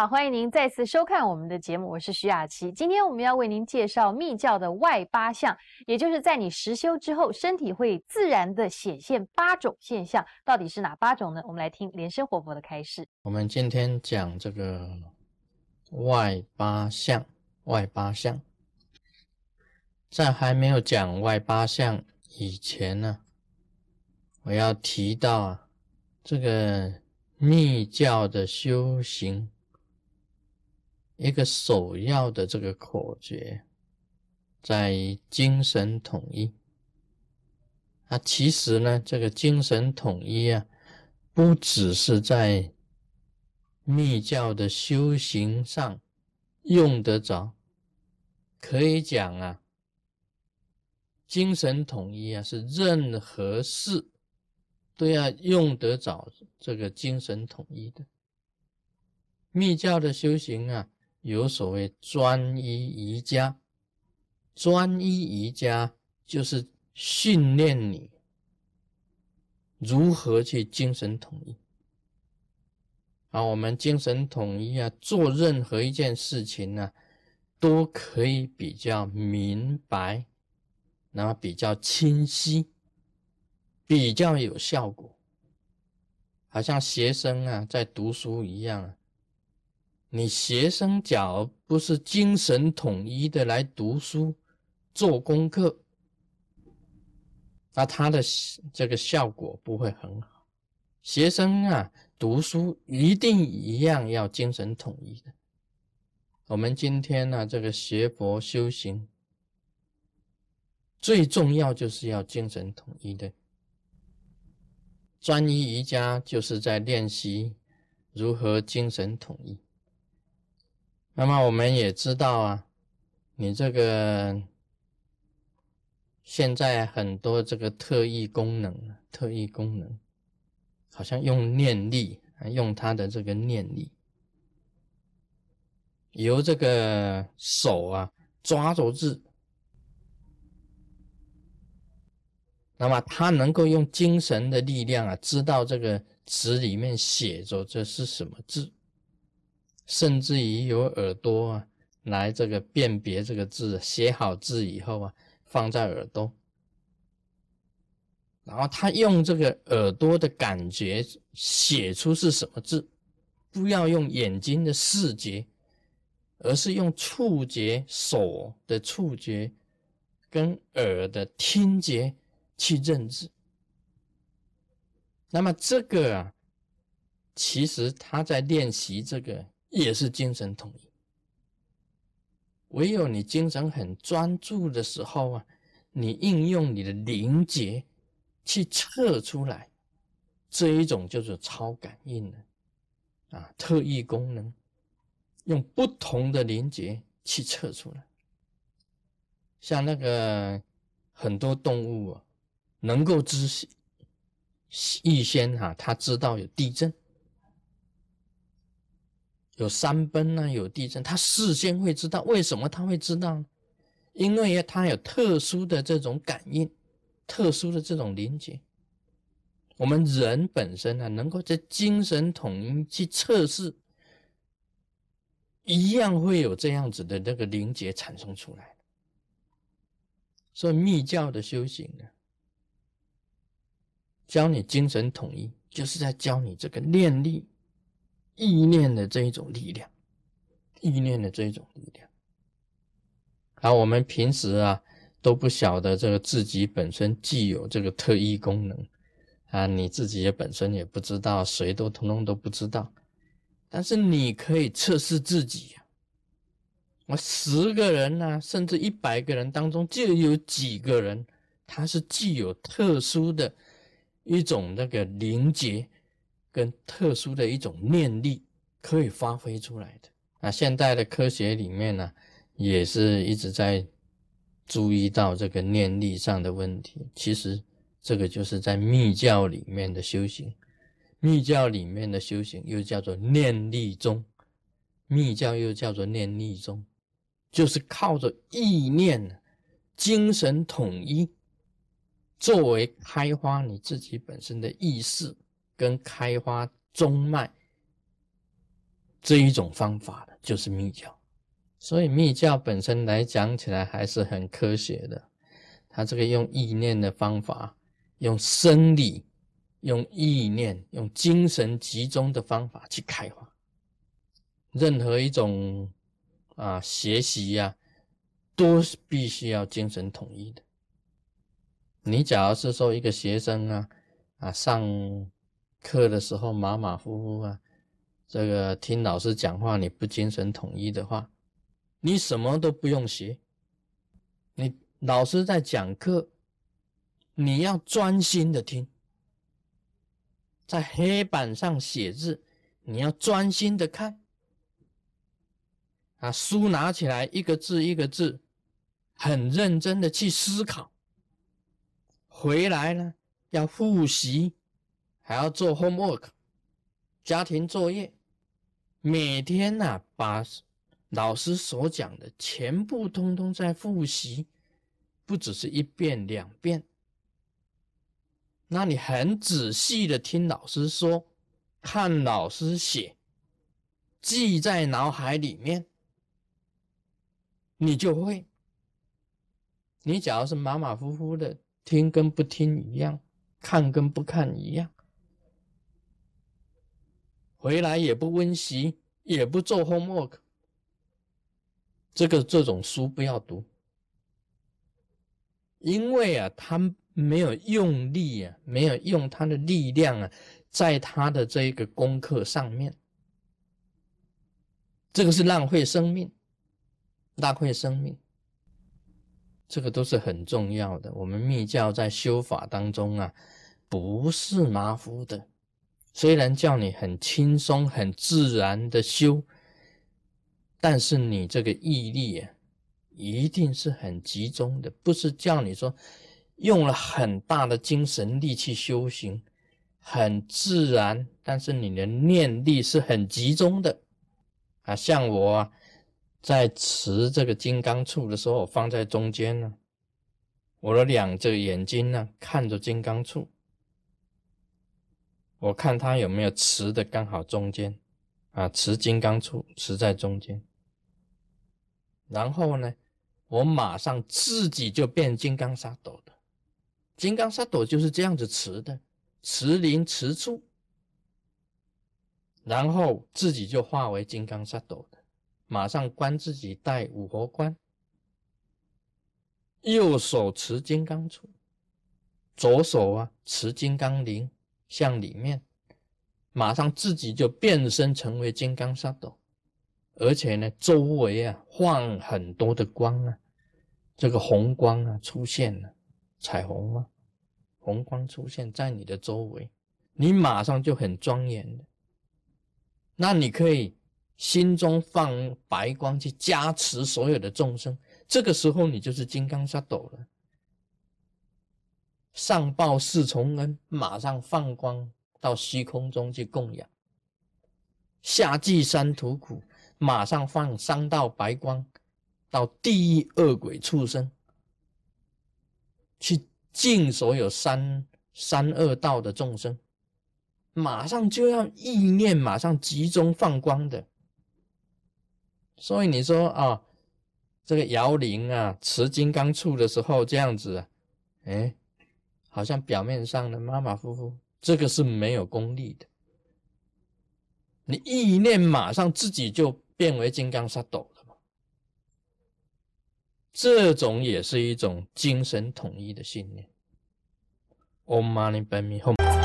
好，欢迎您再次收看我们的节目，我是徐雅琪。今天我们要为您介绍密教的外八相，也就是在你实修之后，身体会自然的显现八种现象，到底是哪八种呢？我们来听莲生活佛的开示。我们今天讲这个外八相，外八相，在还没有讲外八相以前呢，我要提到啊，这个密教的修行。一个首要的这个口诀，在于精神统一。啊，其实呢，这个精神统一啊，不只是在密教的修行上用得着，可以讲啊，精神统一啊，是任何事都要用得着这个精神统一的。密教的修行啊。有所谓专一瑜伽，专一瑜伽就是训练你如何去精神统一。啊，我们精神统一啊，做任何一件事情呢，都可以比较明白，然后比较清晰，比较有效果。好像学生啊，在读书一样啊。你学生假如不是精神统一的来读书、做功课，那他的这个效果不会很好。学生啊，读书一定一样要精神统一的。我们今天呢，这个学佛修行，最重要就是要精神统一的。专一瑜伽就是在练习如何精神统一。那么我们也知道啊，你这个现在很多这个特异功能，特异功能，好像用念力啊，用他的这个念力，由这个手啊抓着字，那么他能够用精神的力量啊，知道这个纸里面写着这是什么字。甚至于有耳朵啊，来这个辨别这个字，写好字以后啊，放在耳朵，然后他用这个耳朵的感觉写出是什么字，不要用眼睛的视觉，而是用触觉，手的触觉跟耳的听觉去认字。那么这个啊，其实他在练习这个。也是精神统一。唯有你精神很专注的时候啊，你应用你的灵觉去测出来，这一种就是超感应的啊，特异功能，用不同的灵觉去测出来。像那个很多动物啊，能够知预先哈，他知道有地震。有山崩呢，有地震，他事先会知道。为什么他会知道？因为他有特殊的这种感应，特殊的这种连接。我们人本身呢，能够在精神统一去测试，一样会有这样子的那个连接产生出来。所以密教的修行呢，教你精神统一，就是在教你这个念力。意念的这一种力量，意念的这一种力量。好，我们平时啊都不晓得这个自己本身具有这个特异功能啊，你自己也本身也不知道，谁都通通都不知道。但是你可以测试自己呀。我十个人呢，甚至一百个人当中，就有几个人他是具有特殊的一种那个灵觉。跟特殊的一种念力可以发挥出来的啊，现代的科学里面呢，也是一直在注意到这个念力上的问题。其实这个就是在密教里面的修行，密教里面的修行又叫做念力宗，密教又叫做念力宗，就是靠着意念、精神统一，作为开发你自己本身的意识。跟开花中脉这一种方法的，就是密教。所以密教本身来讲起来还是很科学的，它这个用意念的方法，用生理、用意念、用精神集中的方法去开花。任何一种啊学习呀，都是必须要精神统一的。你假如是说一个学生啊啊上课的时候马马虎虎啊，这个听老师讲话你不精神统一的话，你什么都不用学。你老师在讲课，你要专心的听，在黑板上写字，你要专心的看。啊，书拿起来，一个字一个字，很认真的去思考。回来呢，要复习，还要做 homework，家庭作业。每天呢，把老师所讲的全部通通在复习，不只是一遍两遍。那你很仔细的听老师说，看老师写，记在脑海里面。你就会，你假如是马马虎虎的听跟不听一样，看跟不看一样，回来也不温习，也不做 homework，这个这种书不要读，因为啊，他没有用力啊，没有用他的力量啊，在他的这个功课上面，这个是浪费生命。大会生命，这个都是很重要的。我们密教在修法当中啊，不是马虎的。虽然叫你很轻松、很自然的修，但是你这个毅力啊，一定是很集中的。不是叫你说用了很大的精神力去修行，很自然，但是你的念力是很集中的啊。像我。啊。在持这个金刚杵的时候，放在中间呢。我的两只眼睛呢，看着金刚杵，我看它有没有持的刚好中间，啊，持金刚杵持在中间。然后呢，我马上自己就变金刚萨埵的。金刚萨埵就是这样子持的，持灵持处，然后自己就化为金刚萨埵的。马上观自己戴五佛冠，右手持金刚杵，左手啊持金刚铃向里面，马上自己就变身成为金刚萨埵，而且呢周围啊放很多的光啊，这个红光啊出现了，彩虹啊，红光出现在你的周围，你马上就很庄严的，那你可以。心中放白光去加持所有的众生，这个时候你就是金刚萨埵了。上报四重恩，马上放光到虚空中去供养；下济三途苦，马上放三道白光到地狱恶鬼畜生去尽所有三三恶道的众生，马上就要意念马上集中放光的。所以你说啊，这个摇铃啊，持金刚杵的时候这样子，哎，好像表面上的马马虎虎，这个是没有功力的。你意念马上自己就变为金刚萨斗了嘛？这种也是一种精神统一的信念。Om Mani Padme Hum。